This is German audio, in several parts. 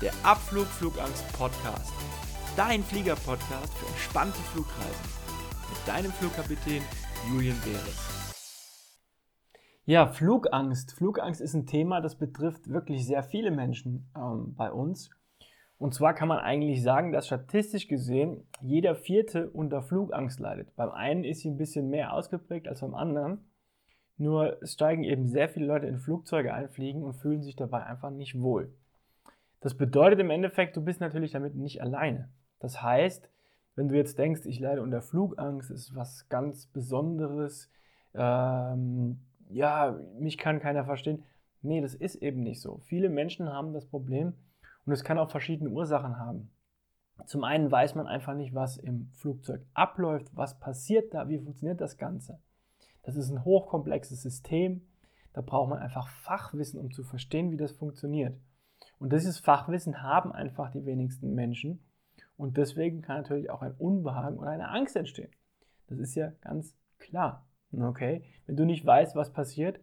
der Abflug Flugangst Podcast. Dein Flieger-Podcast für entspannte Flugreisen. Mit deinem Flugkapitän Julian Beres. Ja, Flugangst. Flugangst ist ein Thema, das betrifft wirklich sehr viele Menschen ähm, bei uns. Und zwar kann man eigentlich sagen, dass statistisch gesehen jeder Vierte unter Flugangst leidet. Beim einen ist sie ein bisschen mehr ausgeprägt als beim anderen. Nur steigen eben sehr viele Leute in Flugzeuge einfliegen und fühlen sich dabei einfach nicht wohl. Das bedeutet im Endeffekt, du bist natürlich damit nicht alleine. Das heißt, wenn du jetzt denkst, ich leide unter Flugangst, ist was ganz Besonderes, ähm, ja, mich kann keiner verstehen. Nee, das ist eben nicht so. Viele Menschen haben das Problem und es kann auch verschiedene Ursachen haben. Zum einen weiß man einfach nicht, was im Flugzeug abläuft, was passiert da, wie funktioniert das Ganze. Das ist ein hochkomplexes System. Da braucht man einfach Fachwissen, um zu verstehen, wie das funktioniert. Und dieses Fachwissen haben einfach die wenigsten Menschen. Und deswegen kann natürlich auch ein Unbehagen oder eine Angst entstehen. Das ist ja ganz klar. Okay? Wenn du nicht weißt, was passiert,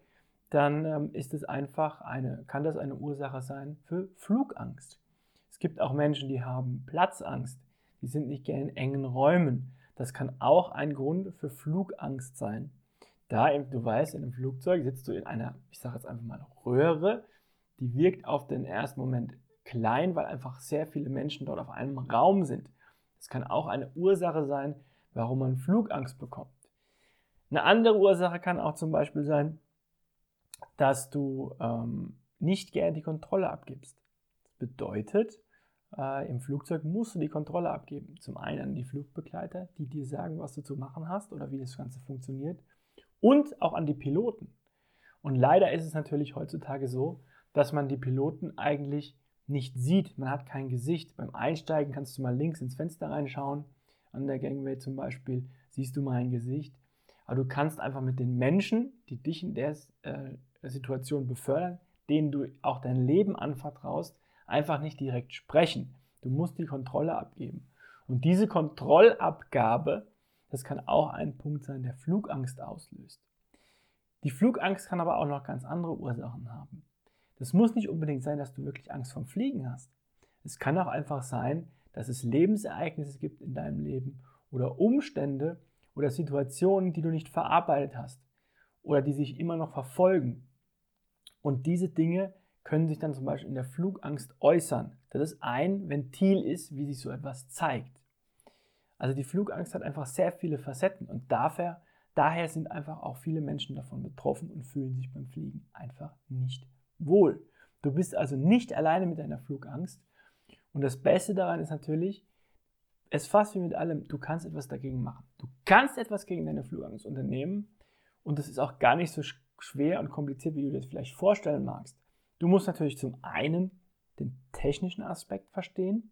dann ähm, ist es einfach eine, kann das eine Ursache sein für Flugangst. Es gibt auch Menschen, die haben Platzangst. Die sind nicht gerne in engen Räumen. Das kann auch ein Grund für Flugangst sein. Da, du weißt, in einem Flugzeug sitzt du in einer, ich sage jetzt einfach mal, Röhre, die wirkt auf den ersten Moment klein, weil einfach sehr viele Menschen dort auf einem Raum sind. Das kann auch eine Ursache sein, warum man Flugangst bekommt. Eine andere Ursache kann auch zum Beispiel sein, dass du ähm, nicht gerne die Kontrolle abgibst. Das bedeutet, äh, im Flugzeug musst du die Kontrolle abgeben. Zum einen an die Flugbegleiter, die dir sagen, was du zu machen hast oder wie das Ganze funktioniert und auch an die Piloten. Und leider ist es natürlich heutzutage so, dass man die Piloten eigentlich nicht sieht. Man hat kein Gesicht. Beim Einsteigen kannst du mal links ins Fenster reinschauen. An der Gangway zum Beispiel siehst du mal ein Gesicht. Aber du kannst einfach mit den Menschen, die dich in der äh, Situation befördern, denen du auch dein Leben anvertraust, einfach nicht direkt sprechen. Du musst die Kontrolle abgeben. Und diese Kontrollabgabe das kann auch ein Punkt sein, der Flugangst auslöst. Die Flugangst kann aber auch noch ganz andere Ursachen haben. Das muss nicht unbedingt sein, dass du wirklich Angst vom Fliegen hast. Es kann auch einfach sein, dass es Lebensereignisse gibt in deinem Leben oder Umstände oder Situationen, die du nicht verarbeitet hast oder die sich immer noch verfolgen. Und diese Dinge können sich dann zum Beispiel in der Flugangst äußern. Das ist ein Ventil ist, wie sich so etwas zeigt. Also die Flugangst hat einfach sehr viele Facetten und dafür, daher sind einfach auch viele Menschen davon betroffen und fühlen sich beim Fliegen einfach nicht wohl. Du bist also nicht alleine mit deiner Flugangst und das Beste daran ist natürlich, es fast wie mit allem, du kannst etwas dagegen machen. Du kannst etwas gegen deine Flugangst unternehmen und das ist auch gar nicht so schwer und kompliziert, wie du dir das vielleicht vorstellen magst. Du musst natürlich zum einen den technischen Aspekt verstehen,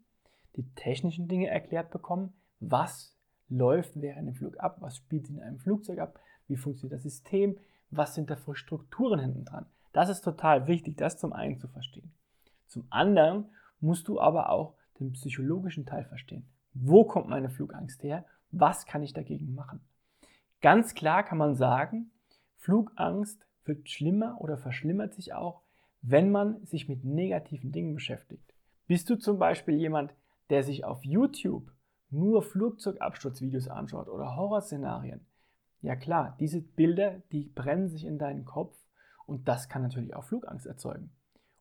die technischen Dinge erklärt bekommen, was läuft während dem Flug ab, was spielt in einem Flugzeug ab, wie funktioniert das System, was sind da für Strukturen hinten dran. Das ist total wichtig, das zum einen zu verstehen. Zum anderen musst du aber auch den psychologischen Teil verstehen. Wo kommt meine Flugangst her? Was kann ich dagegen machen? Ganz klar kann man sagen, Flugangst wird schlimmer oder verschlimmert sich auch, wenn man sich mit negativen Dingen beschäftigt. Bist du zum Beispiel jemand, der sich auf YouTube nur Flugzeugabsturzvideos anschaut oder Horrorszenarien, ja klar, diese Bilder, die brennen sich in deinen Kopf und das kann natürlich auch Flugangst erzeugen.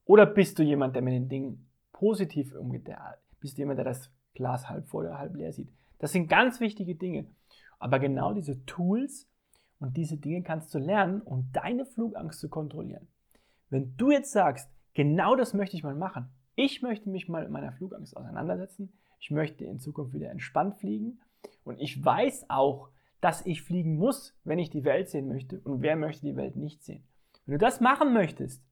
Oder bist du jemand, der mit den Dingen positiv umgeht? Bist du jemand, der das Glas halb voll oder halb leer sieht? Das sind ganz wichtige Dinge. Aber genau diese Tools und diese Dinge kannst du lernen, um deine Flugangst zu kontrollieren. Wenn du jetzt sagst, genau das möchte ich mal machen, ich möchte mich mal mit meiner Flugangst auseinandersetzen, ich möchte in Zukunft wieder entspannt fliegen und ich weiß auch, dass ich fliegen muss, wenn ich die Welt sehen möchte und wer möchte die Welt nicht sehen. Wenn du das machen möchtest,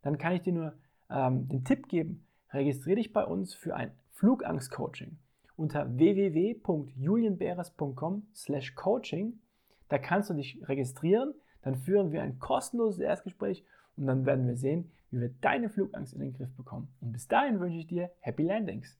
dann kann ich dir nur ähm, den Tipp geben, registriere dich bei uns für ein Flugangst-Coaching unter www.julienberes.com slash coaching. Da kannst du dich registrieren, dann führen wir ein kostenloses Erstgespräch und dann werden wir sehen, wie wir deine Flugangst in den Griff bekommen. Und bis dahin wünsche ich dir Happy Landings.